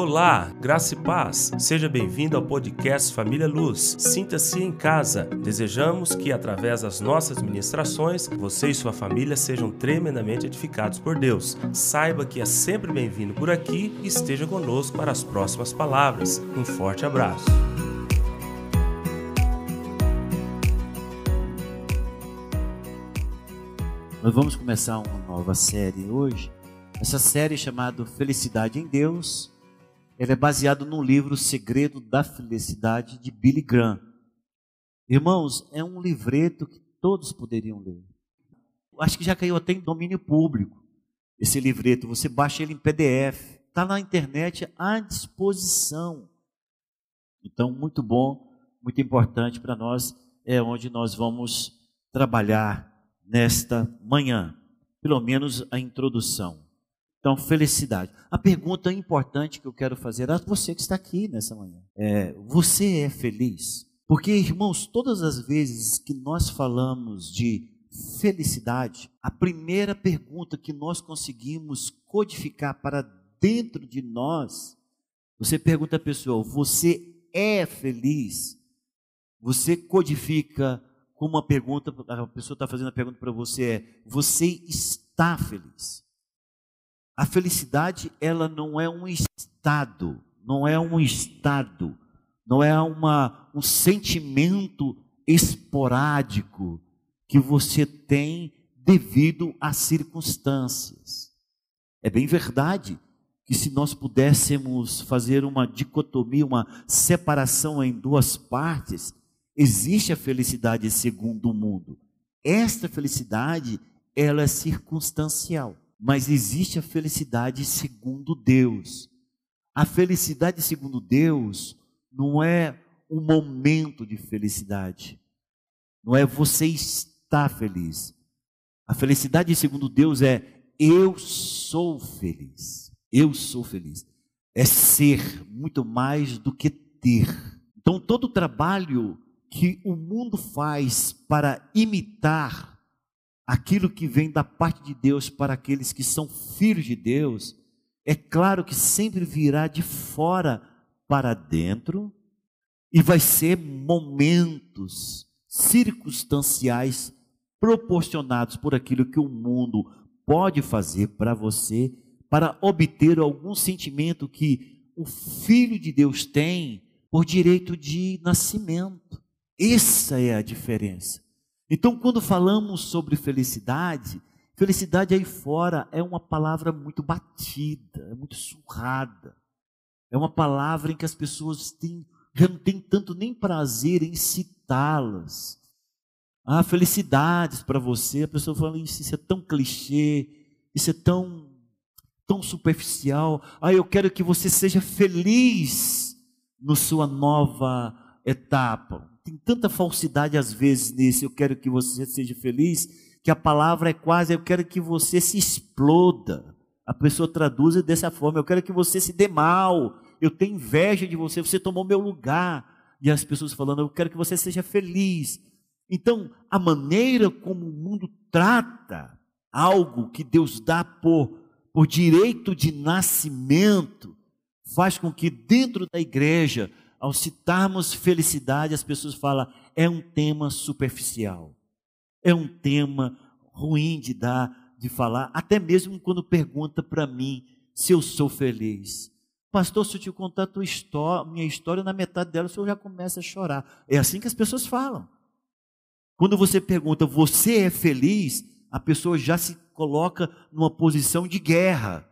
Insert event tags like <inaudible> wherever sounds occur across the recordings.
Olá, graça e paz. Seja bem-vindo ao podcast Família Luz. Sinta-se em casa. Desejamos que, através das nossas ministrações, você e sua família sejam tremendamente edificados por Deus. Saiba que é sempre bem-vindo por aqui e esteja conosco para as próximas palavras. Um forte abraço. Nós vamos começar uma nova série hoje. Essa série é chamada Felicidade em Deus ele é baseado no livro Segredo da Felicidade de Billy Graham. Irmãos, é um livreto que todos poderiam ler. Acho que já caiu até em domínio público esse livreto. Você baixa ele em PDF, está na internet à disposição. Então, muito bom, muito importante para nós, é onde nós vamos trabalhar nesta manhã, pelo menos a introdução. Então, felicidade. A pergunta importante que eu quero fazer a você que está aqui nessa manhã é: você é feliz? Porque, irmãos, todas as vezes que nós falamos de felicidade, a primeira pergunta que nós conseguimos codificar para dentro de nós, você pergunta à pessoa: você é feliz? Você codifica com uma pergunta, a pessoa está fazendo a pergunta para você: é, você está feliz? A felicidade, ela não é um estado, não é um estado, não é uma, um sentimento esporádico que você tem devido às circunstâncias. É bem verdade que se nós pudéssemos fazer uma dicotomia, uma separação em duas partes, existe a felicidade segundo o mundo. Esta felicidade, ela é circunstancial. Mas existe a felicidade segundo Deus. A felicidade segundo Deus não é um momento de felicidade. Não é você estar feliz. A felicidade segundo Deus é eu sou feliz. Eu sou feliz. É ser muito mais do que ter. Então todo o trabalho que o mundo faz para imitar aquilo que vem da parte de Deus para aqueles que são filhos de Deus, é claro que sempre virá de fora para dentro e vai ser momentos circunstanciais proporcionados por aquilo que o mundo pode fazer para você para obter algum sentimento que o filho de Deus tem por direito de nascimento. Essa é a diferença. Então, quando falamos sobre felicidade, felicidade aí fora é uma palavra muito batida, é muito surrada. É uma palavra em que as pessoas têm, já não têm tanto nem prazer em citá-las. Ah, felicidades para você. A pessoa fala isso, é tão clichê, isso é tão, tão superficial. Ah, eu quero que você seja feliz na sua nova etapa tem tanta falsidade às vezes nisso. Eu quero que você seja feliz, que a palavra é quase eu quero que você se exploda. A pessoa traduz dessa forma: eu quero que você se dê mal. Eu tenho inveja de você, você tomou meu lugar. E as pessoas falando: eu quero que você seja feliz. Então, a maneira como o mundo trata algo que Deus dá por, por direito de nascimento faz com que dentro da igreja ao citarmos felicidade, as pessoas falam, é um tema superficial, é um tema ruim de dar, de falar, até mesmo quando pergunta para mim se eu sou feliz. Pastor, se eu te contar tua história, minha história, na metade dela o senhor já começa a chorar. É assim que as pessoas falam. Quando você pergunta, você é feliz? A pessoa já se coloca numa posição de guerra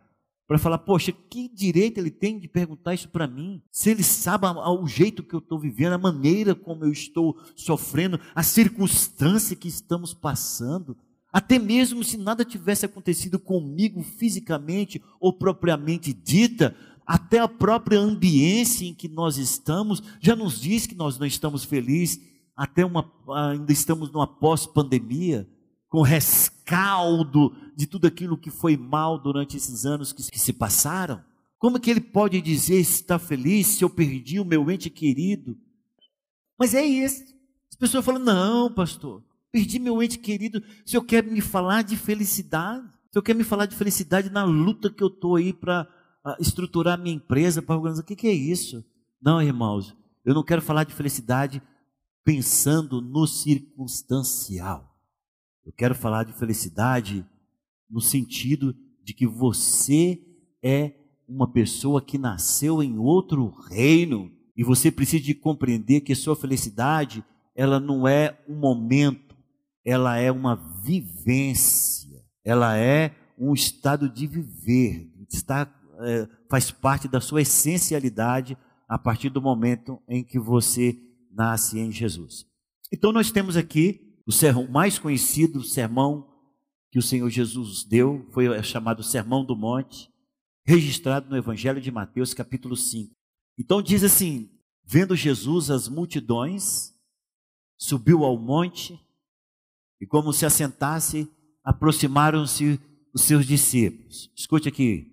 para falar, poxa, que direito ele tem de perguntar isso para mim? Se ele sabe o jeito que eu estou vivendo, a maneira como eu estou sofrendo, a circunstância que estamos passando, até mesmo se nada tivesse acontecido comigo fisicamente ou propriamente dita, até a própria ambiência em que nós estamos já nos diz que nós não estamos felizes, até uma, ainda estamos numa pós-pandemia com rescaldo de tudo aquilo que foi mal durante esses anos que, que se passaram? Como que ele pode dizer está feliz se eu perdi o meu ente querido? Mas é isso. As pessoas falam: não, pastor, perdi meu ente querido. Se eu quer me falar de felicidade, se eu quer me falar de felicidade na luta que eu estou aí para estruturar minha empresa para organizar. O que, que é isso? Não, irmãos, eu não quero falar de felicidade pensando no circunstancial. Eu quero falar de felicidade no sentido de que você é uma pessoa que nasceu em outro reino e você precisa de compreender que sua felicidade, ela não é um momento, ela é uma vivência, ela é um estado de viver, está, é, faz parte da sua essencialidade a partir do momento em que você nasce em Jesus. Então nós temos aqui o sermão mais conhecido, o sermão que o Senhor Jesus deu, foi chamado Sermão do Monte, registrado no Evangelho de Mateus, capítulo 5. Então diz assim: vendo Jesus as multidões, subiu ao monte e, como se assentasse, aproximaram-se os seus discípulos. Escute aqui: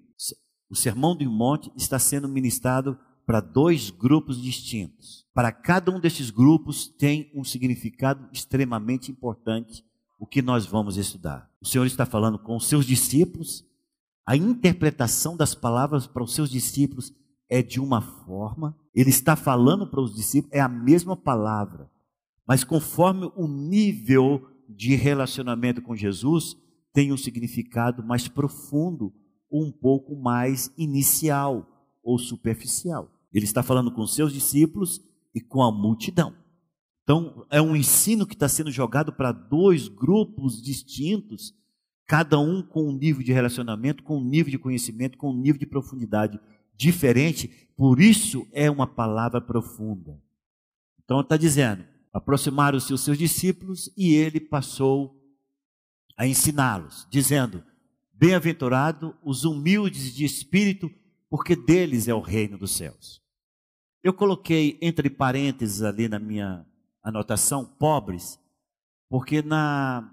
o sermão do monte está sendo ministrado para dois grupos distintos. Para cada um desses grupos tem um significado extremamente importante, o que nós vamos estudar. O Senhor está falando com os seus discípulos, a interpretação das palavras para os seus discípulos é de uma forma, ele está falando para os discípulos, é a mesma palavra, mas conforme o nível de relacionamento com Jesus, tem um significado mais profundo, um pouco mais inicial ou superficial. Ele está falando com seus discípulos e com a multidão. Então, é um ensino que está sendo jogado para dois grupos distintos, cada um com um nível de relacionamento, com um nível de conhecimento, com um nível de profundidade diferente, por isso é uma palavra profunda. Então, está dizendo: aproximaram-se os seus discípulos e ele passou a ensiná-los, dizendo: Bem-aventurado os humildes de espírito, porque deles é o reino dos céus. Eu coloquei entre parênteses ali na minha anotação, pobres, porque na,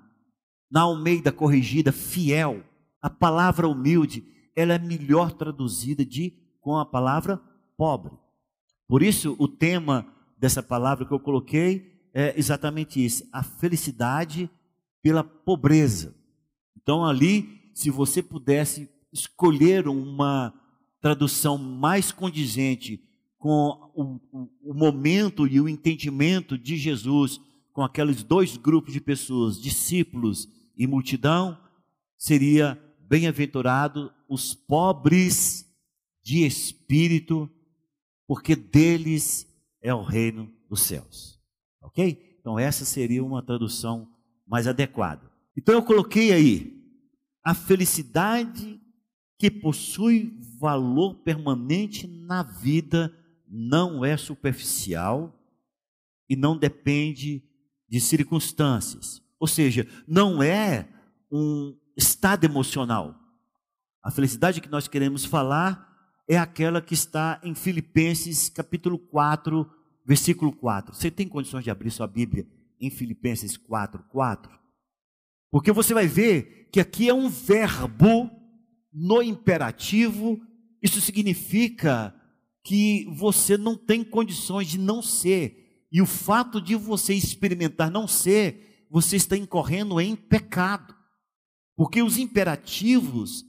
na Almeida corrigida, fiel, a palavra humilde, ela é melhor traduzida de, com a palavra pobre. Por isso, o tema dessa palavra que eu coloquei é exatamente isso: a felicidade pela pobreza. Então, ali, se você pudesse escolher uma tradução mais condizente com o, o, o, momento e o entendimento de Jesus com aqueles dois grupos de pessoas, discípulos e multidão, seria bem-aventurado os pobres de espírito, porque deles é o reino dos céus. Ok? Então, essa seria uma tradução mais adequada. Então, eu coloquei aí a felicidade que possui valor permanente na vida não é superficial e não depende de circunstâncias. Ou seja, não é um estado emocional. A felicidade que nós queremos falar é aquela que está em Filipenses capítulo 4, versículo 4. Você tem condições de abrir sua Bíblia em Filipenses 4, 4? Porque você vai ver que aqui é um verbo no imperativo, isso significa que você não tem condições de não ser. E o fato de você experimentar não ser, você está incorrendo em pecado. Porque os imperativos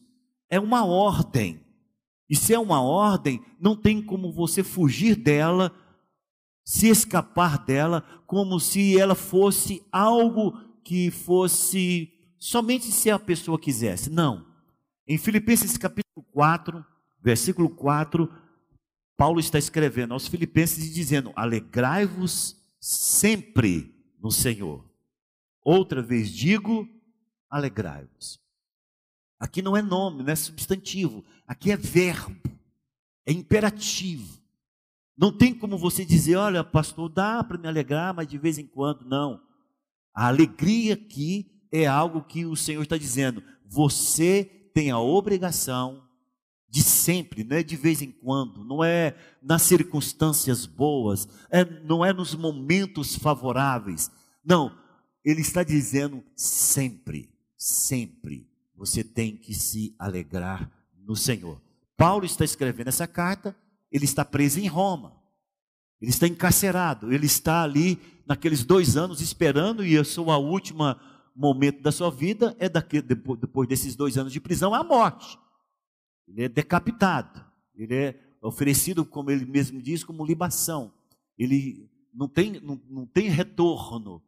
é uma ordem. E se é uma ordem, não tem como você fugir dela, se escapar dela, como se ela fosse algo que fosse somente se a pessoa quisesse. Não. Em Filipenses capítulo 4, versículo 4, Paulo está escrevendo aos Filipenses e dizendo: Alegrai-vos sempre no Senhor. Outra vez digo: alegrai-vos. Aqui não é nome, não é substantivo, aqui é verbo, é imperativo. Não tem como você dizer, olha, pastor, dá para me alegrar, mas de vez em quando, não. A alegria aqui é algo que o Senhor está dizendo, você tem a obrigação de sempre, não é de vez em quando, não é nas circunstâncias boas, é, não é nos momentos favoráveis. Não, ele está dizendo sempre, sempre você tem que se alegrar no Senhor. Paulo está escrevendo essa carta, ele está preso em Roma, ele está encarcerado, ele está ali naqueles dois anos esperando, e a sua última momento da sua vida é daqui, depois desses dois anos de prisão, a morte. Ele é decapitado, ele é oferecido, como ele mesmo diz, como libação. Ele não tem, não, não tem retorno.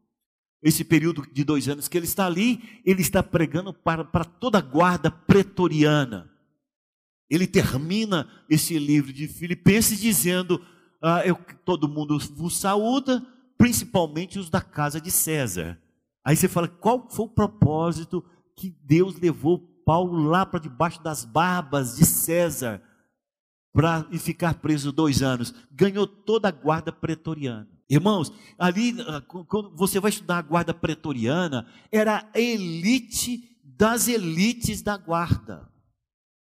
Esse período de dois anos que ele está ali, ele está pregando para, para toda a guarda pretoriana. Ele termina esse livro de Filipenses dizendo: ah, eu, todo mundo vos saúda, principalmente os da casa de César. Aí você fala: qual foi o propósito que Deus levou Paulo lá para debaixo das barbas de César para ficar preso dois anos? Ganhou toda a guarda pretoriana. Irmãos, ali, ah, quando você vai estudar a guarda pretoriana, era a elite das elites da guarda.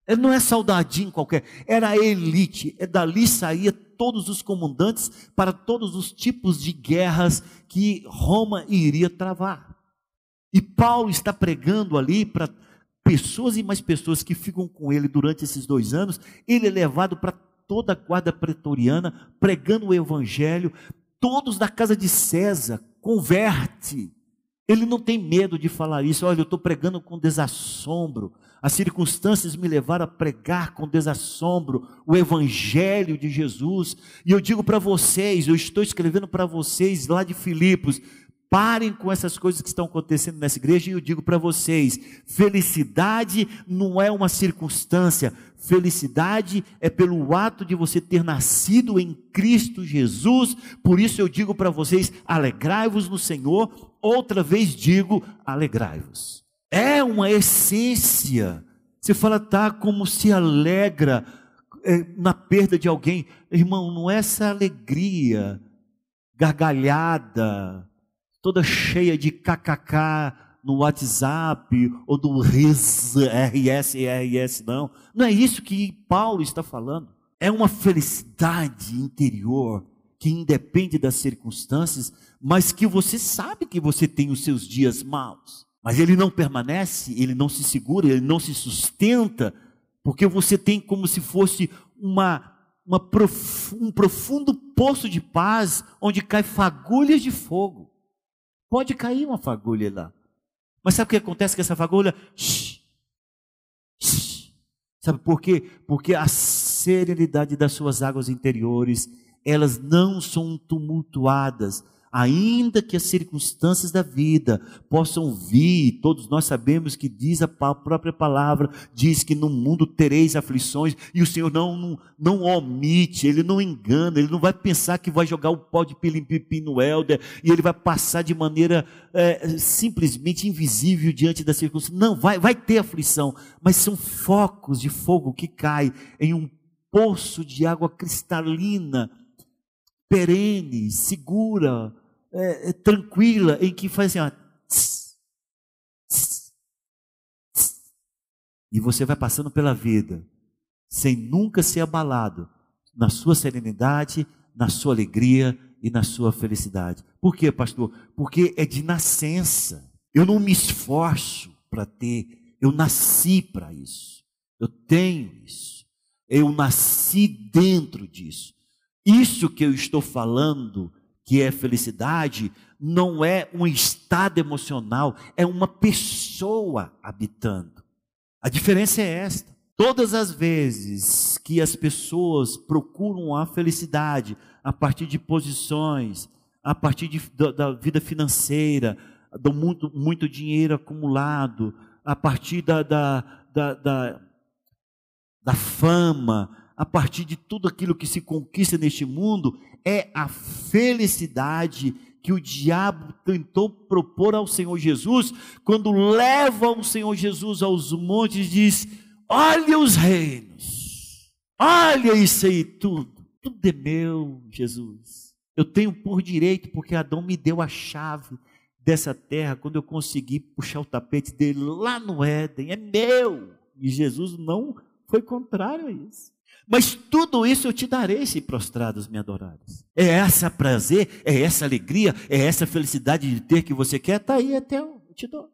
Ele não é soldadinho qualquer, era a elite. É dali saía todos os comandantes para todos os tipos de guerras que Roma iria travar. E Paulo está pregando ali para pessoas e mais pessoas que ficam com ele durante esses dois anos. Ele é levado para toda a guarda pretoriana, pregando o evangelho. Todos da casa de César converte. Ele não tem medo de falar isso. Olha, eu estou pregando com desassombro. As circunstâncias me levaram a pregar com desassombro o Evangelho de Jesus. E eu digo para vocês, eu estou escrevendo para vocês lá de Filipos, Parem com essas coisas que estão acontecendo nessa igreja e eu digo para vocês: felicidade não é uma circunstância, felicidade é pelo ato de você ter nascido em Cristo Jesus. Por isso eu digo para vocês: alegrai-vos no Senhor. Outra vez digo: alegrai-vos. É uma essência. Você fala, tá, como se alegra é, na perda de alguém. Irmão, não é essa alegria gargalhada toda cheia de kkk no WhatsApp ou do RS, RS, RS, não. Não é isso que Paulo está falando. É uma felicidade interior que independe das circunstâncias, mas que você sabe que você tem os seus dias maus. Mas ele não permanece, ele não se segura, ele não se sustenta, porque você tem como se fosse uma, uma prof, um profundo poço de paz onde cai fagulhas de fogo. Pode cair uma fagulha lá. Mas sabe o que acontece com essa fagulha? Shhh, shhh. Sabe por quê? Porque a serenidade das suas águas interiores, elas não são tumultuadas, ainda que as circunstâncias da vida possam vir, todos nós sabemos que diz a própria palavra, diz que no mundo tereis aflições, e o Senhor não, não, não omite, Ele não engana, Ele não vai pensar que vai jogar o pó de pilim-pipim no Helder, e Ele vai passar de maneira é, simplesmente invisível diante da circunstância, não, vai, vai ter aflição, mas são focos de fogo que caem em um poço de água cristalina, perene, segura, é, é, tranquila, em que faz assim, ó, tss, tss, tss, e você vai passando pela vida sem nunca ser abalado na sua serenidade, na sua alegria e na sua felicidade. Por quê, pastor? Porque é de nascença. Eu não me esforço para ter, eu nasci para isso. Eu tenho isso. Eu nasci dentro disso. Isso que eu estou falando que é felicidade, não é um estado emocional, é uma pessoa habitando. A diferença é esta. Todas as vezes que as pessoas procuram a felicidade a partir de posições, a partir de, da, da, vida financeira, do muito, muito dinheiro acumulado, a partir da, da, da, da, da fama, a partir de tudo aquilo que se conquista neste mundo, é a felicidade que o diabo tentou propor ao Senhor Jesus, quando leva o Senhor Jesus aos montes e diz: Olha os reinos, olha isso aí tudo, tudo é meu, Jesus. Eu tenho por direito, porque Adão me deu a chave dessa terra quando eu consegui puxar o tapete dele lá no Éden, é meu. E Jesus não foi contrário a isso. Mas tudo isso eu te darei se prostrados me adorares. É essa prazer, é essa alegria, é essa felicidade de ter que você quer, está aí até eu te dou.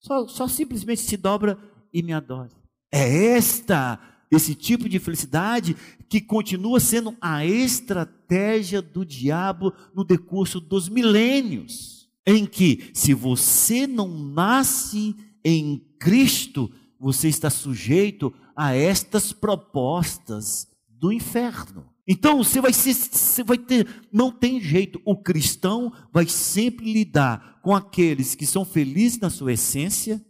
Só, só simplesmente se dobra e me adore. É esta, esse tipo de felicidade que continua sendo a estratégia do diabo no decurso dos milênios. Em que, se você não nasce em Cristo, você está sujeito a estas propostas do inferno. Então você vai você vai ter, não tem jeito. O cristão vai sempre lidar com aqueles que são felizes na sua essência,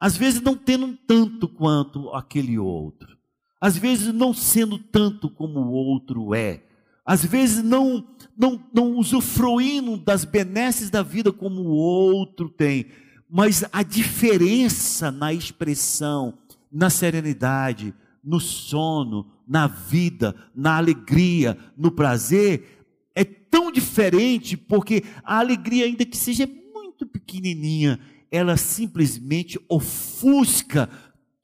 às vezes não tendo tanto quanto aquele outro, às vezes não sendo tanto como o outro é, às vezes não não, não usufruindo das benesses da vida como o outro tem, mas a diferença na expressão, na serenidade, no sono, na vida, na alegria, no prazer, é tão diferente porque a alegria, ainda que seja muito pequenininha, ela simplesmente ofusca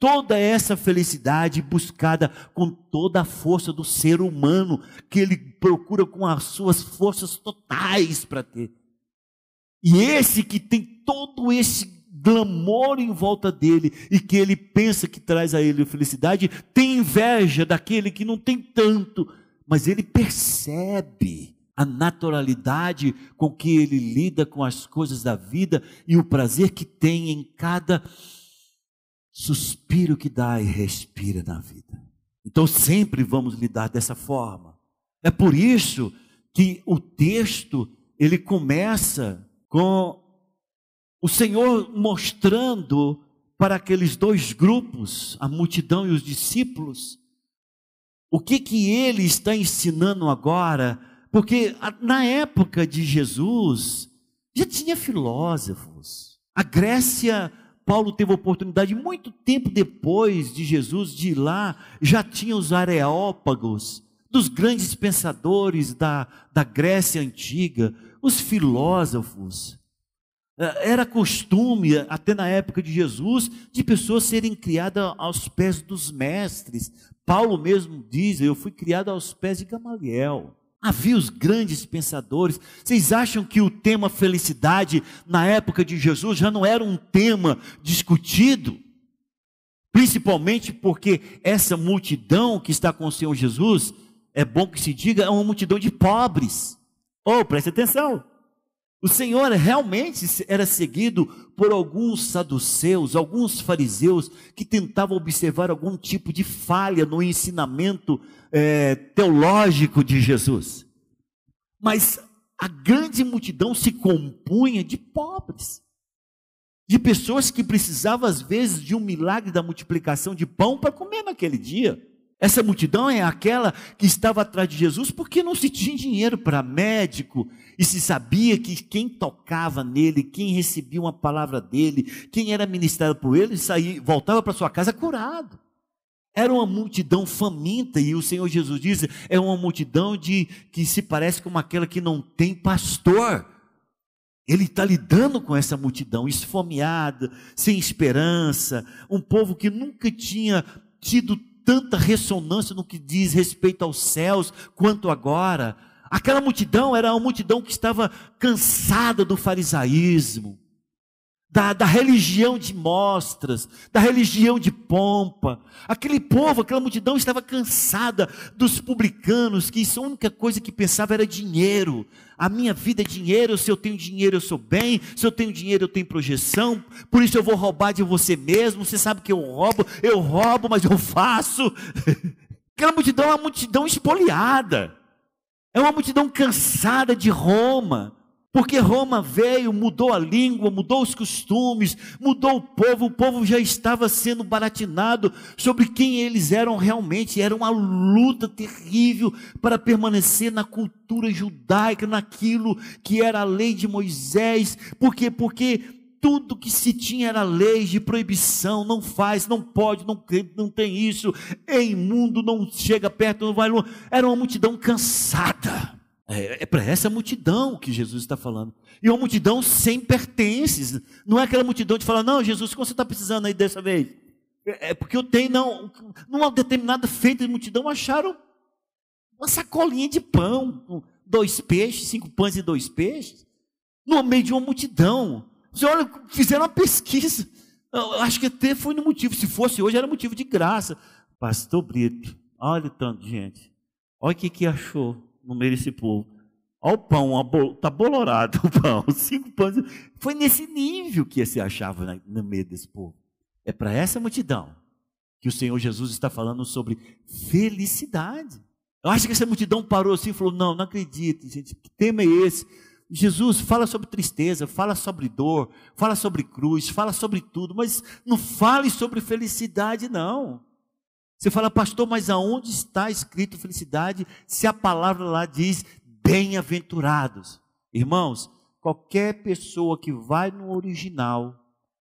toda essa felicidade buscada com toda a força do ser humano, que ele procura com as suas forças totais para ter. E esse que tem todo esse glamour em volta dele e que ele pensa que traz a ele felicidade, tem inveja daquele que não tem tanto, mas ele percebe a naturalidade com que ele lida com as coisas da vida e o prazer que tem em cada suspiro que dá e respira na vida. Então sempre vamos lidar dessa forma. É por isso que o texto ele começa com o Senhor mostrando para aqueles dois grupos, a multidão e os discípulos, o que que ele está ensinando agora, porque na época de Jesus já tinha filósofos. A Grécia, Paulo teve oportunidade muito tempo depois de Jesus de ir lá, já tinha os areópagos, dos grandes pensadores da, da Grécia antiga, os filósofos. É, era costume, até na época de Jesus, de pessoas serem criadas aos pés dos mestres. Paulo mesmo diz: Eu fui criado aos pés de Gamaliel. Havia os grandes pensadores. Vocês acham que o tema felicidade na época de Jesus já não era um tema discutido? Principalmente porque essa multidão que está com o Senhor Jesus, é bom que se diga, é uma multidão de pobres. Oh, preste atenção. O Senhor realmente era seguido por alguns saduceus, alguns fariseus que tentavam observar algum tipo de falha no ensinamento é, teológico de Jesus. Mas a grande multidão se compunha de pobres, de pessoas que precisavam às vezes de um milagre da multiplicação de pão para comer naquele dia. Essa multidão é aquela que estava atrás de Jesus porque não se tinha dinheiro para médico e se sabia que quem tocava nele, quem recebia uma palavra dele, quem era ministrado por ele, saía, voltava para sua casa curado. Era uma multidão faminta e o Senhor Jesus diz: é uma multidão de que se parece com aquela que não tem pastor. Ele está lidando com essa multidão esfomeada, sem esperança, um povo que nunca tinha tido tanta ressonância no que diz respeito aos céus quanto agora. Aquela multidão era uma multidão que estava cansada do farisaísmo, da, da religião de mostras, da religião de pompa. Aquele povo, aquela multidão estava cansada dos publicanos, que a única coisa que pensava era dinheiro. A minha vida é dinheiro, se eu tenho dinheiro eu sou bem, se eu tenho dinheiro eu tenho projeção, por isso eu vou roubar de você mesmo. Você sabe que eu roubo, eu roubo, mas eu faço. <laughs> Aquela multidão é uma multidão espoliada, é uma multidão cansada de Roma porque Roma veio, mudou a língua, mudou os costumes, mudou o povo, o povo já estava sendo baratinado sobre quem eles eram realmente. Era uma luta terrível para permanecer na cultura judaica, naquilo que era a lei de Moisés. Por quê? Porque tudo que se tinha era lei de proibição, não faz, não pode, não, não tem isso, é imundo, não chega perto, não vai longe. Era uma multidão cansada. É, é para essa multidão que Jesus está falando. E uma multidão sem pertences. Não é aquela multidão de falar, não, Jesus, o que você está precisando aí dessa vez? É, é porque eu tenho, não. Numa determinada feita de multidão, acharam uma sacolinha de pão, dois peixes, cinco pães e dois peixes, no meio de uma multidão. Você olha, fizeram uma pesquisa. Eu acho que até foi no motivo. Se fosse hoje, era motivo de graça. Pastor Brito, olha o tanto de gente. Olha o que, que achou no meio desse povo. Olha o pão, está bolorado o pão, <laughs> cinco pães. Foi nesse nível que se achava no meio desse povo. É para essa multidão que o Senhor Jesus está falando sobre felicidade. Eu acho que essa multidão parou assim e falou: Não, não acredito, gente, que tema é esse? Jesus fala sobre tristeza, fala sobre dor, fala sobre cruz, fala sobre tudo, mas não fale sobre felicidade, não. Você fala, pastor, mas aonde está escrito felicidade se a palavra lá diz bem-aventurados? Irmãos, qualquer pessoa que vai no original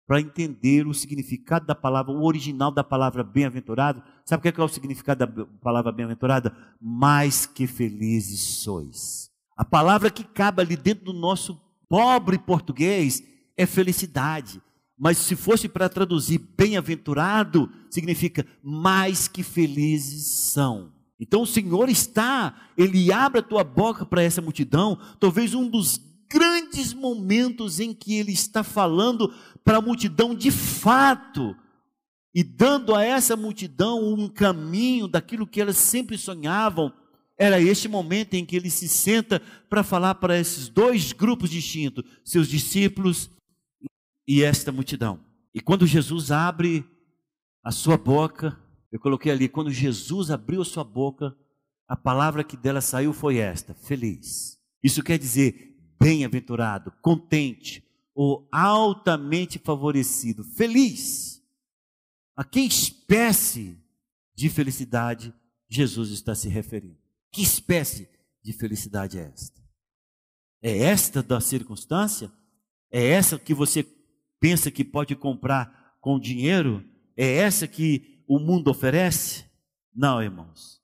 para entender o significado da palavra, o original da palavra bem-aventurado, sabe o que é, o significado da palavra bem-aventurada? Mais que felizes sois. A palavra que cabe ali dentro do nosso pobre português é felicidade. Mas se fosse para traduzir bem-aventurado, significa mais que felizes são. Então o Senhor está, Ele abre a tua boca para essa multidão, talvez um dos grandes momentos em que Ele está falando para a multidão de fato, e dando a essa multidão um caminho daquilo que elas sempre sonhavam, era este momento em que ele se senta para falar para esses dois grupos distintos, seus discípulos e esta multidão. E quando Jesus abre a sua boca, eu coloquei ali, quando Jesus abriu a sua boca, a palavra que dela saiu foi esta: feliz. Isso quer dizer bem-aventurado, contente, ou altamente favorecido, feliz. A que espécie de felicidade Jesus está se referindo? Que espécie de felicidade é esta? É esta da circunstância? É essa que você pensa que pode comprar com dinheiro? É essa que o mundo oferece? Não, irmãos.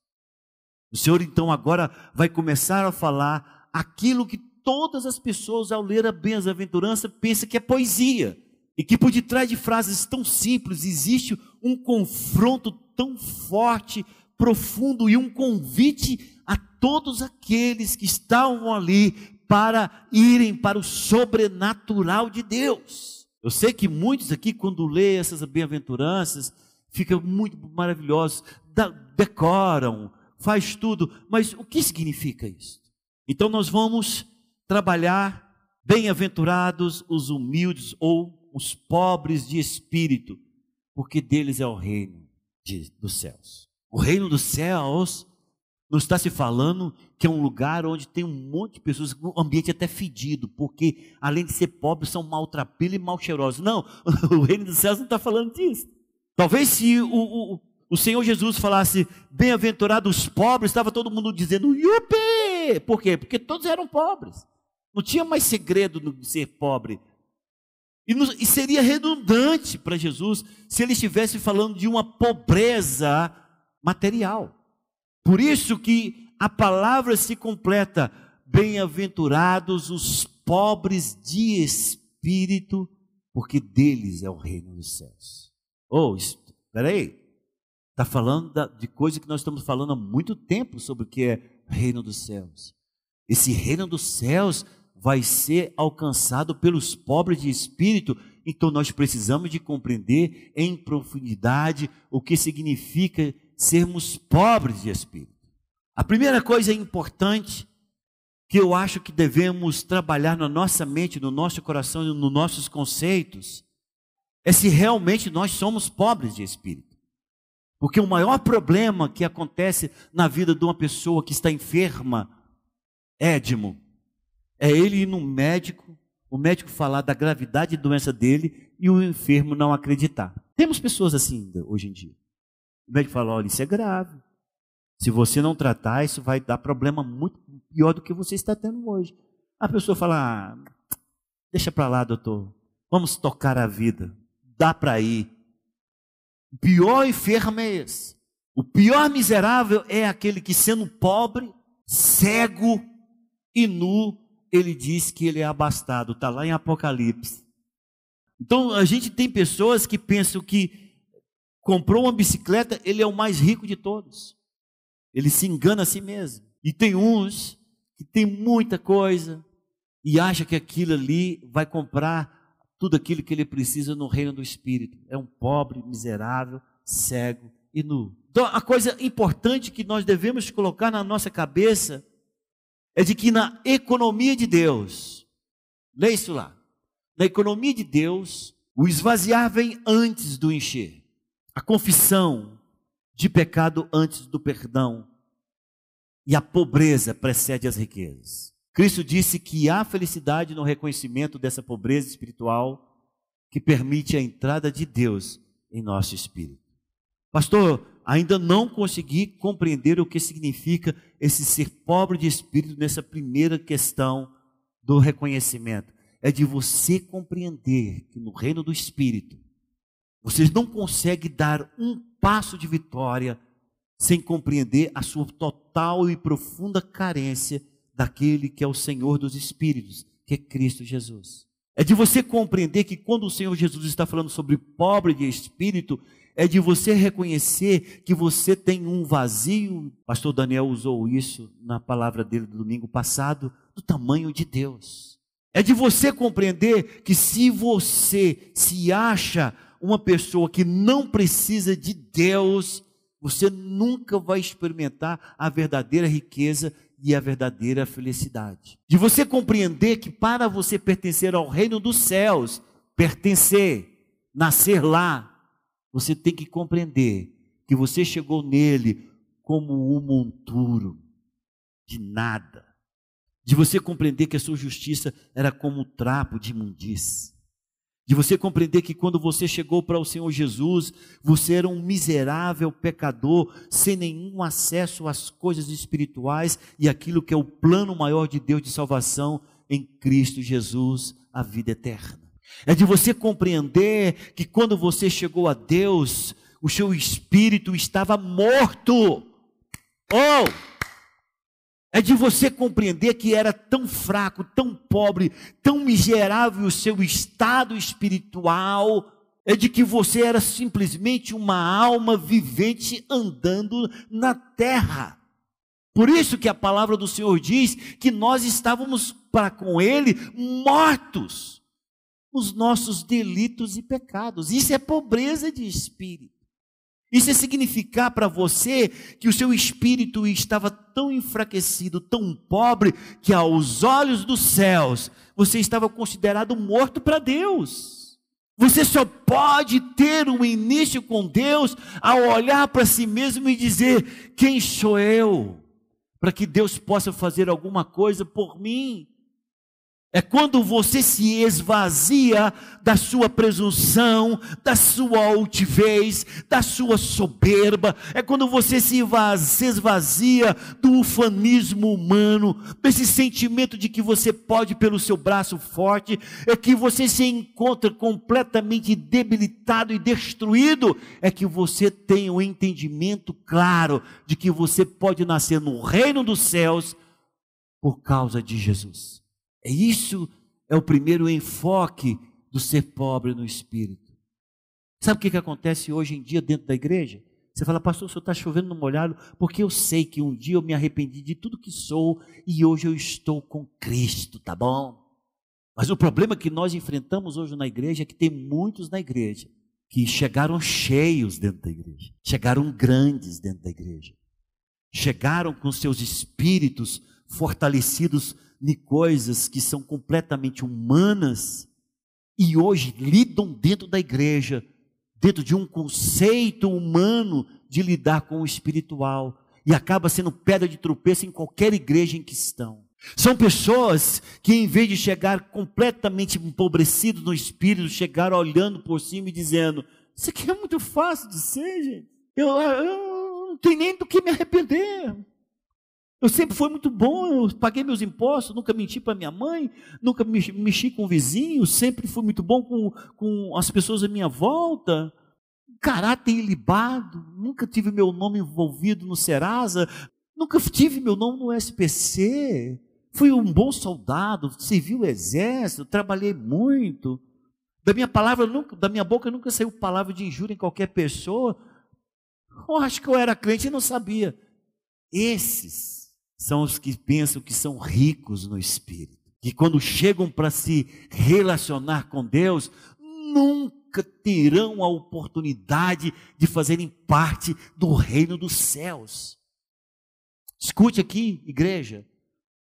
O Senhor então agora vai começar a falar aquilo que todas as pessoas ao ler a bem-aventurança pensam que é poesia. E que por detrás de frases tão simples existe um confronto tão forte, profundo e um convite a todos aqueles que estavam ali para irem para o sobrenatural de Deus. Eu sei que muitos aqui, quando lê essas bem-aventuranças, ficam muito maravilhosos, decoram, faz tudo, mas o que significa isso? Então nós vamos trabalhar bem-aventurados os humildes ou os pobres de espírito, porque deles é o reino de, dos céus. O reino dos céus não está se falando que é um lugar onde tem um monte de pessoas, um ambiente até fedido, porque além de ser pobres, são maltrapilhos e mal cheirosos. Não, <laughs> o reino dos céus não está falando disso. Talvez se o, o, o Senhor Jesus falasse, bem-aventurados os pobres, estava todo mundo dizendo, yupi! Por quê? Porque todos eram pobres. Não tinha mais segredo de ser pobre. E, no, e seria redundante para Jesus se ele estivesse falando de uma pobreza material. Por isso que a palavra se completa: bem-aventurados os pobres de espírito, porque deles é o reino dos céus. Oh, espera aí. Está falando de coisa que nós estamos falando há muito tempo sobre o que é reino dos céus. Esse reino dos céus vai ser alcançado pelos pobres de espírito. Então nós precisamos de compreender em profundidade o que significa sermos pobres de espírito. A primeira coisa importante que eu acho que devemos trabalhar na nossa mente, no nosso coração e nos nossos conceitos é se realmente nós somos pobres de espírito. Porque o maior problema que acontece na vida de uma pessoa que está enferma, Édimo, é ele ir no médico, o médico falar da gravidade da doença dele e o enfermo não acreditar. Temos pessoas assim hoje em dia. O médico fala: olha, isso é grave. Se você não tratar, isso vai dar problema muito pior do que você está tendo hoje. A pessoa fala: ah, deixa para lá, doutor. Vamos tocar a vida. Dá para ir. O pior enfermo é esse. O pior miserável é aquele que, sendo pobre, cego e nu, ele diz que ele é abastado, está lá em Apocalipse. Então a gente tem pessoas que pensam que comprou uma bicicleta, ele é o mais rico de todos. Ele se engana a si mesmo. E tem uns que tem muita coisa e acha que aquilo ali vai comprar tudo aquilo que ele precisa no reino do espírito. É um pobre, miserável, cego e nu. Então a coisa importante que nós devemos colocar na nossa cabeça é de que na economia de Deus, lê isso lá, na economia de Deus, o esvaziar vem antes do encher. A confissão de pecado antes do perdão e a pobreza precede as riquezas. Cristo disse que há felicidade no reconhecimento dessa pobreza espiritual que permite a entrada de Deus em nosso espírito. Pastor, ainda não consegui compreender o que significa esse ser pobre de espírito nessa primeira questão do reconhecimento. É de você compreender que no reino do espírito, você não consegue dar um passo de vitória sem compreender a sua total e profunda carência daquele que é o Senhor dos espíritos, que é Cristo Jesus. É de você compreender que quando o Senhor Jesus está falando sobre pobre de espírito, é de você reconhecer que você tem um vazio. Pastor Daniel usou isso na palavra dele do domingo passado, do tamanho de Deus. É de você compreender que se você se acha uma pessoa que não precisa de Deus, você nunca vai experimentar a verdadeira riqueza e a verdadeira felicidade. De você compreender que para você pertencer ao reino dos céus, pertencer, nascer lá, você tem que compreender que você chegou nele como um monturo de nada. De você compreender que a sua justiça era como um trapo de imundície de você compreender que quando você chegou para o Senhor Jesus, você era um miserável pecador, sem nenhum acesso às coisas espirituais e aquilo que é o plano maior de Deus de salvação em Cristo Jesus, a vida eterna. É de você compreender que quando você chegou a Deus, o seu espírito estava morto. Oh! É de você compreender que era tão fraco, tão pobre, tão miserável o seu estado espiritual. É de que você era simplesmente uma alma vivente andando na terra. Por isso que a palavra do Senhor diz que nós estávamos para com Ele mortos os nossos delitos e pecados. Isso é pobreza de espírito. Isso é significar para você que o seu espírito estava tão enfraquecido, tão pobre, que aos olhos dos céus você estava considerado morto para Deus. Você só pode ter um início com Deus ao olhar para si mesmo e dizer: Quem sou eu? Para que Deus possa fazer alguma coisa por mim. É quando você se esvazia da sua presunção, da sua altivez, da sua soberba. É quando você se esvazia do ufanismo humano, desse sentimento de que você pode pelo seu braço forte. É que você se encontra completamente debilitado e destruído. É que você tem o um entendimento claro de que você pode nascer no reino dos céus por causa de Jesus. É isso é o primeiro enfoque do ser pobre no espírito. Sabe o que, que acontece hoje em dia dentro da igreja? Você fala, pastor, o senhor está chovendo no molhado, porque eu sei que um dia eu me arrependi de tudo que sou e hoje eu estou com Cristo, tá bom? Mas o problema que nós enfrentamos hoje na igreja é que tem muitos na igreja que chegaram cheios dentro da igreja, chegaram grandes dentro da igreja, chegaram com seus espíritos fortalecidos de coisas que são completamente humanas e hoje lidam dentro da igreja, dentro de um conceito humano de lidar com o espiritual e acaba sendo pedra de tropeço em qualquer igreja em que estão. São pessoas que, em vez de chegar completamente empobrecidos no espírito, chegaram olhando por cima e dizendo: Isso aqui é muito fácil de ser, gente. Eu, eu não tenho nem do que me arrepender. Eu sempre fui muito bom, eu paguei meus impostos, nunca menti para minha mãe, nunca mexi com o vizinho, sempre fui muito bom com, com as pessoas à minha volta. Caráter ilibado, nunca tive meu nome envolvido no Serasa, nunca tive meu nome no SPC. Fui um bom soldado, servi o exército, trabalhei muito. Da minha palavra, nunca, da minha boca nunca saiu palavra de injúria em qualquer pessoa. Eu acho que eu era crente e não sabia. Esses são os que pensam que são ricos no espírito. Que quando chegam para se relacionar com Deus, nunca terão a oportunidade de fazerem parte do reino dos céus. Escute aqui, igreja.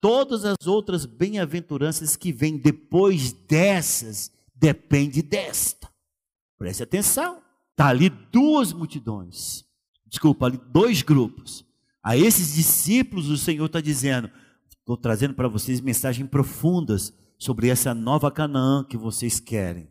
Todas as outras bem-aventuranças que vêm depois dessas, depende desta. Preste atenção. Está ali duas multidões. Desculpa, ali dois grupos. A esses discípulos o Senhor está dizendo: estou trazendo para vocês mensagens profundas sobre essa nova Canaã que vocês querem.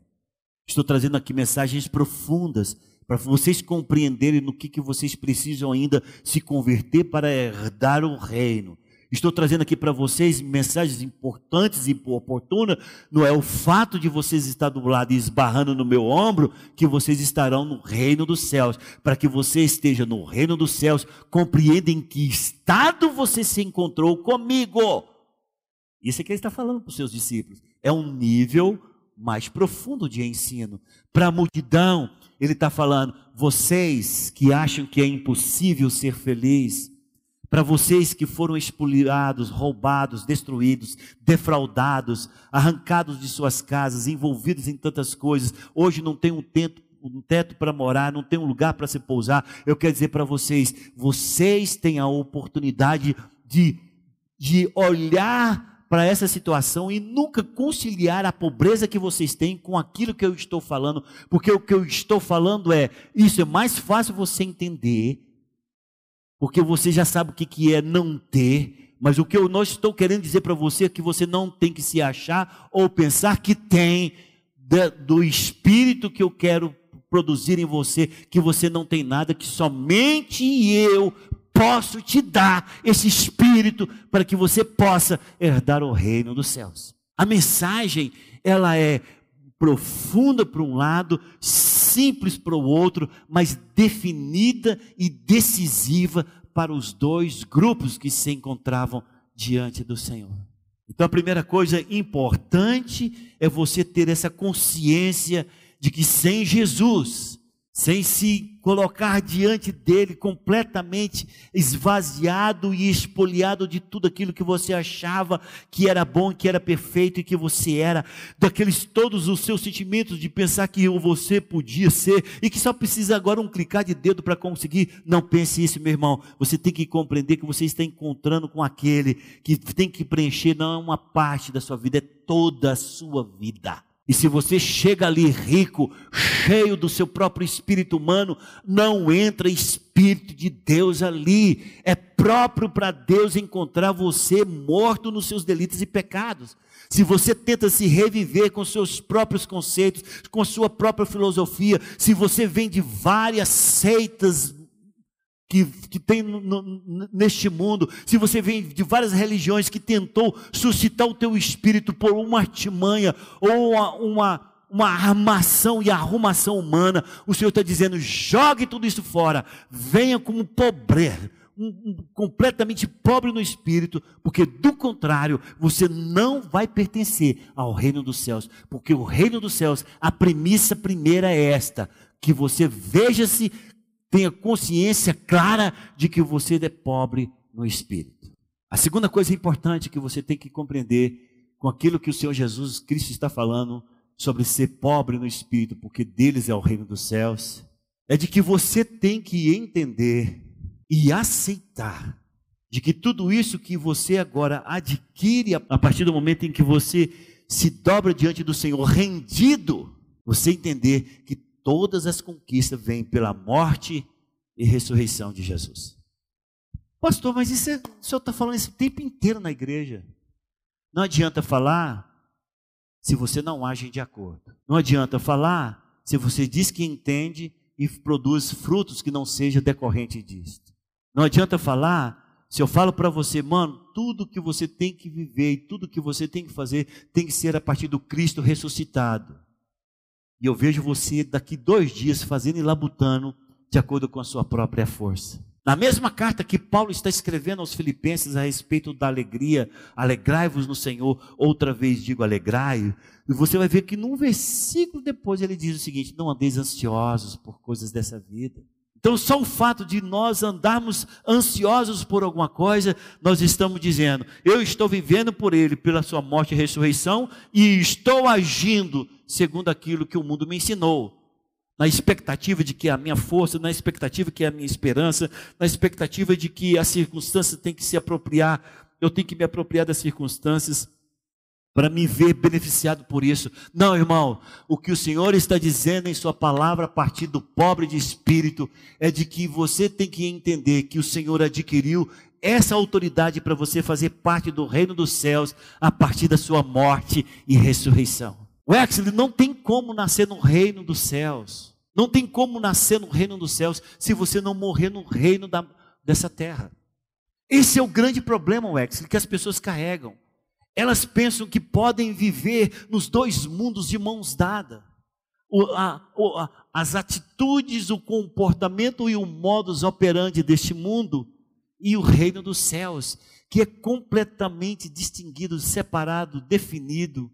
Estou trazendo aqui mensagens profundas para vocês compreenderem no que, que vocês precisam ainda se converter para herdar o reino. Estou trazendo aqui para vocês mensagens importantes e oportunas. Não é o fato de vocês estar do lado e esbarrando no meu ombro que vocês estarão no reino dos céus. Para que você esteja no reino dos céus, compreenda em que estado você se encontrou comigo. Isso é que ele está falando para os seus discípulos. É um nível mais profundo de ensino. Para a multidão, ele está falando: vocês que acham que é impossível ser feliz, para vocês que foram expoliados, roubados, destruídos, defraudados, arrancados de suas casas, envolvidos em tantas coisas, hoje não tem um um teto para morar, não tem um lugar para se pousar. Eu quero dizer para vocês: vocês têm a oportunidade de, de olhar para essa situação e nunca conciliar a pobreza que vocês têm com aquilo que eu estou falando, porque o que eu estou falando é, isso é mais fácil você entender, porque você já sabe o que, que é não ter, mas o que eu não estou querendo dizer para você é que você não tem que se achar ou pensar que tem do espírito que eu quero produzir em você, que você não tem nada, que somente eu posso te dar esse espírito para que você possa herdar o reino dos céus. A mensagem, ela é profunda para um lado, simples para o outro, mas definida e decisiva para os dois grupos que se encontravam diante do Senhor. Então, a primeira coisa importante é você ter essa consciência de que sem Jesus sem se colocar diante dele completamente esvaziado e espoliado de tudo aquilo que você achava que era bom, que era perfeito e que você era, daqueles todos os seus sentimentos de pensar que você podia ser e que só precisa agora um clicar de dedo para conseguir. Não pense isso, meu irmão. Você tem que compreender que você está encontrando com aquele que tem que preencher não é uma parte da sua vida, é toda a sua vida. E se você chega ali rico, cheio do seu próprio espírito humano, não entra espírito de Deus ali. É próprio para Deus encontrar você morto nos seus delitos e pecados. Se você tenta se reviver com seus próprios conceitos, com sua própria filosofia, se você vem de várias seitas que, que tem no, no, neste mundo, se você vem de várias religiões que tentou suscitar o teu espírito por uma artimanha ou uma, uma, uma armação e arrumação humana, o Senhor está dizendo: jogue tudo isso fora, venha como pobre, um, um, completamente pobre no espírito, porque do contrário, você não vai pertencer ao reino dos céus, porque o reino dos céus, a premissa primeira é esta: que você veja-se Tenha consciência clara de que você é pobre no espírito. A segunda coisa importante que você tem que compreender com aquilo que o Senhor Jesus Cristo está falando sobre ser pobre no espírito, porque deles é o reino dos céus, é de que você tem que entender e aceitar de que tudo isso que você agora adquire a partir do momento em que você se dobra diante do Senhor rendido, você entender que todas as conquistas vêm pela morte e ressurreição de Jesus. Pastor, mas isso é, o senhor está falando isso o tempo inteiro na igreja. Não adianta falar se você não age de acordo. Não adianta falar se você diz que entende e produz frutos que não seja decorrente disto. Não adianta falar se eu falo para você, mano, tudo que você tem que viver e tudo que você tem que fazer tem que ser a partir do Cristo ressuscitado. E eu vejo você daqui dois dias fazendo e labutando de acordo com a sua própria força. Na mesma carta que Paulo está escrevendo aos Filipenses a respeito da alegria, alegrai-vos no Senhor, outra vez digo alegrai, e você vai ver que num versículo depois ele diz o seguinte: não andeis ansiosos por coisas dessa vida. Então, só o fato de nós andarmos ansiosos por alguma coisa, nós estamos dizendo: eu estou vivendo por Ele, pela Sua morte e ressurreição, e estou agindo segundo aquilo que o mundo me ensinou. Na expectativa de que a minha força, na expectativa que é a minha esperança, na expectativa de que a circunstância tem que se apropriar, eu tenho que me apropriar das circunstâncias. Para me ver beneficiado por isso. Não, irmão, o que o Senhor está dizendo em Sua palavra a partir do pobre de espírito é de que você tem que entender que o Senhor adquiriu essa autoridade para você fazer parte do reino dos céus a partir da sua morte e ressurreição. O Wesley não tem como nascer no reino dos céus. Não tem como nascer no reino dos céus se você não morrer no reino da, dessa terra. Esse é o grande problema, Wesley, que as pessoas carregam. Elas pensam que podem viver nos dois mundos de mãos dadas. As atitudes, o comportamento e o modus operandi deste mundo e o reino dos céus, que é completamente distinguido, separado, definido,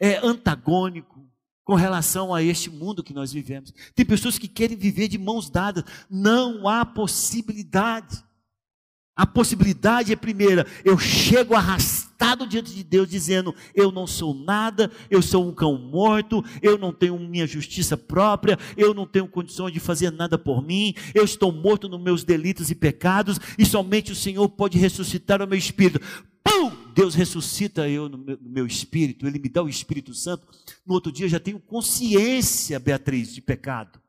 é antagônico com relação a este mundo que nós vivemos. Tem pessoas que querem viver de mãos dadas, não há possibilidade. A possibilidade é primeira, eu chego arrastado diante de Deus dizendo: eu não sou nada, eu sou um cão morto, eu não tenho minha justiça própria, eu não tenho condições de fazer nada por mim, eu estou morto nos meus delitos e pecados, e somente o Senhor pode ressuscitar o meu espírito. Pum! Deus ressuscita eu no meu, no meu espírito, Ele me dá o Espírito Santo. No outro dia eu já tenho consciência, Beatriz, de pecado.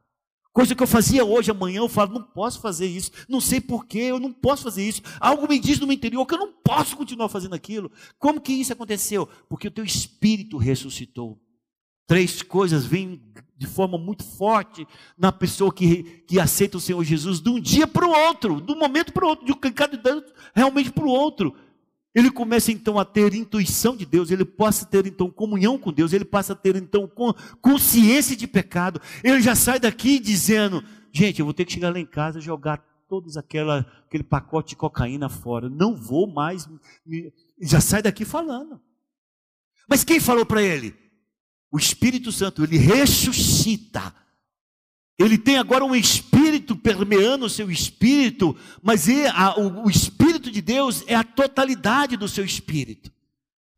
Coisa que eu fazia hoje, amanhã eu falo, não posso fazer isso, não sei porquê, eu não posso fazer isso. Algo me diz no meu interior que eu não posso continuar fazendo aquilo. Como que isso aconteceu? Porque o teu espírito ressuscitou. Três coisas vêm de forma muito forte na pessoa que, que aceita o Senhor Jesus de um dia para o outro, de um momento para o outro, de um cada realmente para o outro. Ele começa então a ter intuição de Deus, ele passa a ter então comunhão com Deus, ele passa a ter então consciência de pecado. Ele já sai daqui dizendo: gente, eu vou ter que chegar lá em casa e jogar todos aquela, aquele pacote de cocaína fora. Não vou mais. Me... Já sai daqui falando. Mas quem falou para ele? O Espírito Santo, ele ressuscita ele tem agora um espírito permeando o seu espírito, mas é a, o, o espírito de Deus é a totalidade do seu espírito.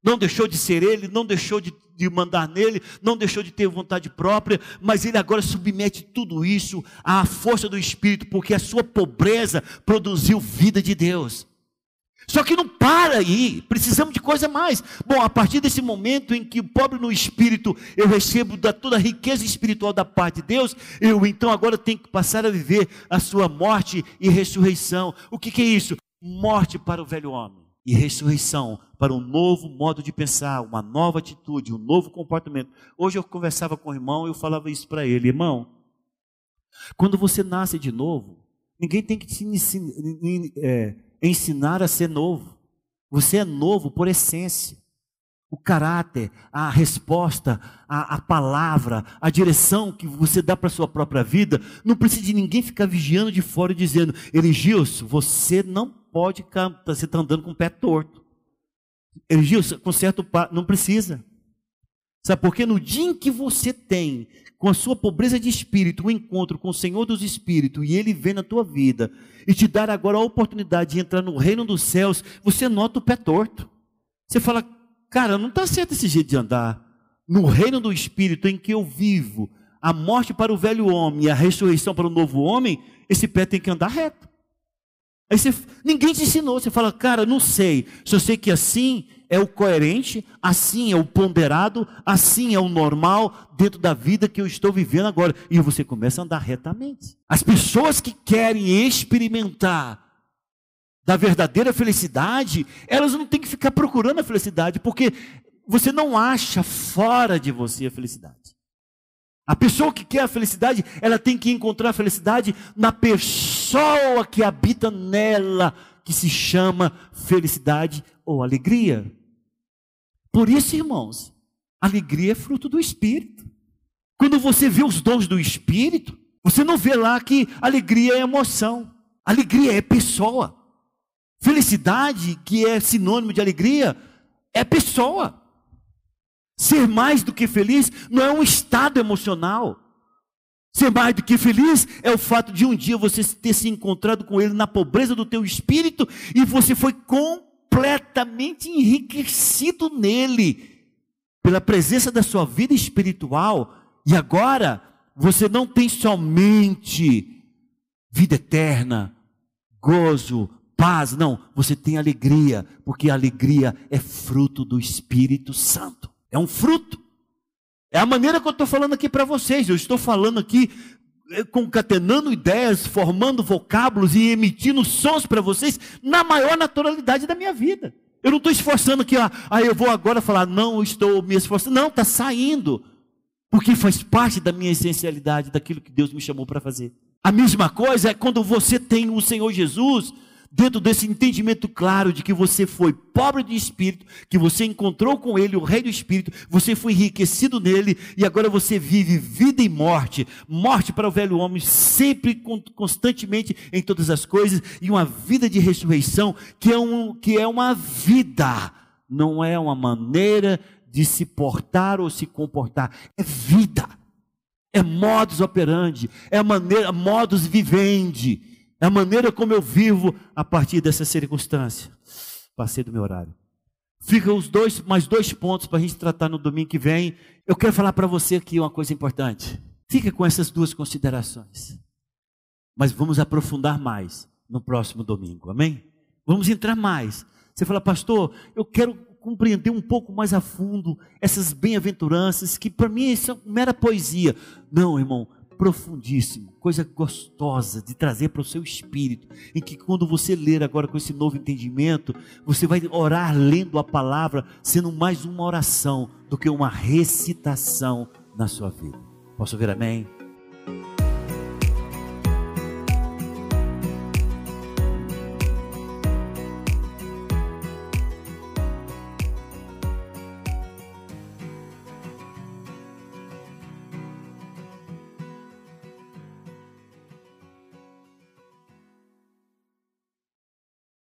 Não deixou de ser ele, não deixou de, de, mandar nele, não deixou de ter vontade própria, mas ele agora submete tudo isso à força do Espírito, porque a sua pobreza produziu vida de Deus. Só que não para aí, precisamos de coisa mais. Bom, a partir desse momento em que o pobre no espírito eu recebo da toda a riqueza espiritual da parte de Deus, eu então agora tenho que passar a viver a sua morte e ressurreição. O que, que é isso? Morte para o velho homem e ressurreição para um novo modo de pensar, uma nova atitude, um novo comportamento. Hoje eu conversava com o irmão e eu falava isso para ele, irmão. Quando você nasce de novo, ninguém tem que te ensinar. É, ensinar a ser novo. Você é novo por essência. O caráter, a resposta, a, a palavra, a direção que você dá para a sua própria vida, não precisa de ninguém ficar vigiando de fora e dizendo: Eligilson, você não pode, você está andando com o pé torto. Eligilson, conserta o pé, não precisa. Sabe por quê? No dia em que você tem, com a sua pobreza de espírito, um encontro com o Senhor dos Espíritos, e Ele vem na tua vida, e te dar agora a oportunidade de entrar no reino dos céus, você nota o pé torto. Você fala, cara, não está certo esse jeito de andar. No reino do Espírito em que eu vivo, a morte para o velho homem e a ressurreição para o novo homem, esse pé tem que andar reto. Aí você, ninguém te ensinou, você fala, cara, não sei, só sei que assim é o coerente, assim é o ponderado, assim é o normal dentro da vida que eu estou vivendo agora. E você começa a andar retamente. As pessoas que querem experimentar da verdadeira felicidade, elas não têm que ficar procurando a felicidade, porque você não acha fora de você a felicidade. A pessoa que quer a felicidade, ela tem que encontrar a felicidade na pessoa que habita nela, que se chama felicidade ou alegria. Por isso, irmãos, alegria é fruto do Espírito. Quando você vê os dons do Espírito, você não vê lá que alegria é emoção, alegria é pessoa. Felicidade, que é sinônimo de alegria, é pessoa. Ser mais do que feliz não é um estado emocional. Ser mais do que feliz é o fato de um dia você ter se encontrado com Ele na pobreza do teu espírito e você foi com completamente enriquecido nele, pela presença da sua vida espiritual, e agora você não tem somente vida eterna, gozo, paz, não, você tem alegria, porque a alegria é fruto do Espírito Santo. É um fruto. É a maneira que eu estou falando aqui para vocês. Eu estou falando aqui concatenando ideias, formando vocábulos e emitindo sons para vocês na maior naturalidade da minha vida. Eu não estou esforçando ah, ah, eu vou agora falar, não estou me esforçando. Não, está saindo. Porque faz parte da minha essencialidade, daquilo que Deus me chamou para fazer. A mesma coisa é quando você tem o Senhor Jesus dentro desse entendimento claro de que você foi pobre de espírito, que você encontrou com ele o rei do espírito, você foi enriquecido nele e agora você vive vida e morte, morte para o velho homem sempre constantemente em todas as coisas e uma vida de ressurreição que é um que é uma vida, não é uma maneira de se portar ou se comportar, é vida. É modus operandi, é maneira, modus vivendi é a maneira como eu vivo a partir dessa circunstância. Passei do meu horário. Fica os dois, mais dois pontos para a gente tratar no domingo que vem. Eu quero falar para você aqui uma coisa importante. Fica com essas duas considerações. Mas vamos aprofundar mais no próximo domingo, amém? Vamos entrar mais. Você fala, pastor, eu quero compreender um pouco mais a fundo essas bem-aventuranças, que para mim isso é mera poesia. Não, irmão, profundíssimo, coisa gostosa de trazer para o seu espírito, em que quando você ler agora com esse novo entendimento, você vai orar lendo a palavra, sendo mais uma oração do que uma recitação na sua vida. Posso ver amém?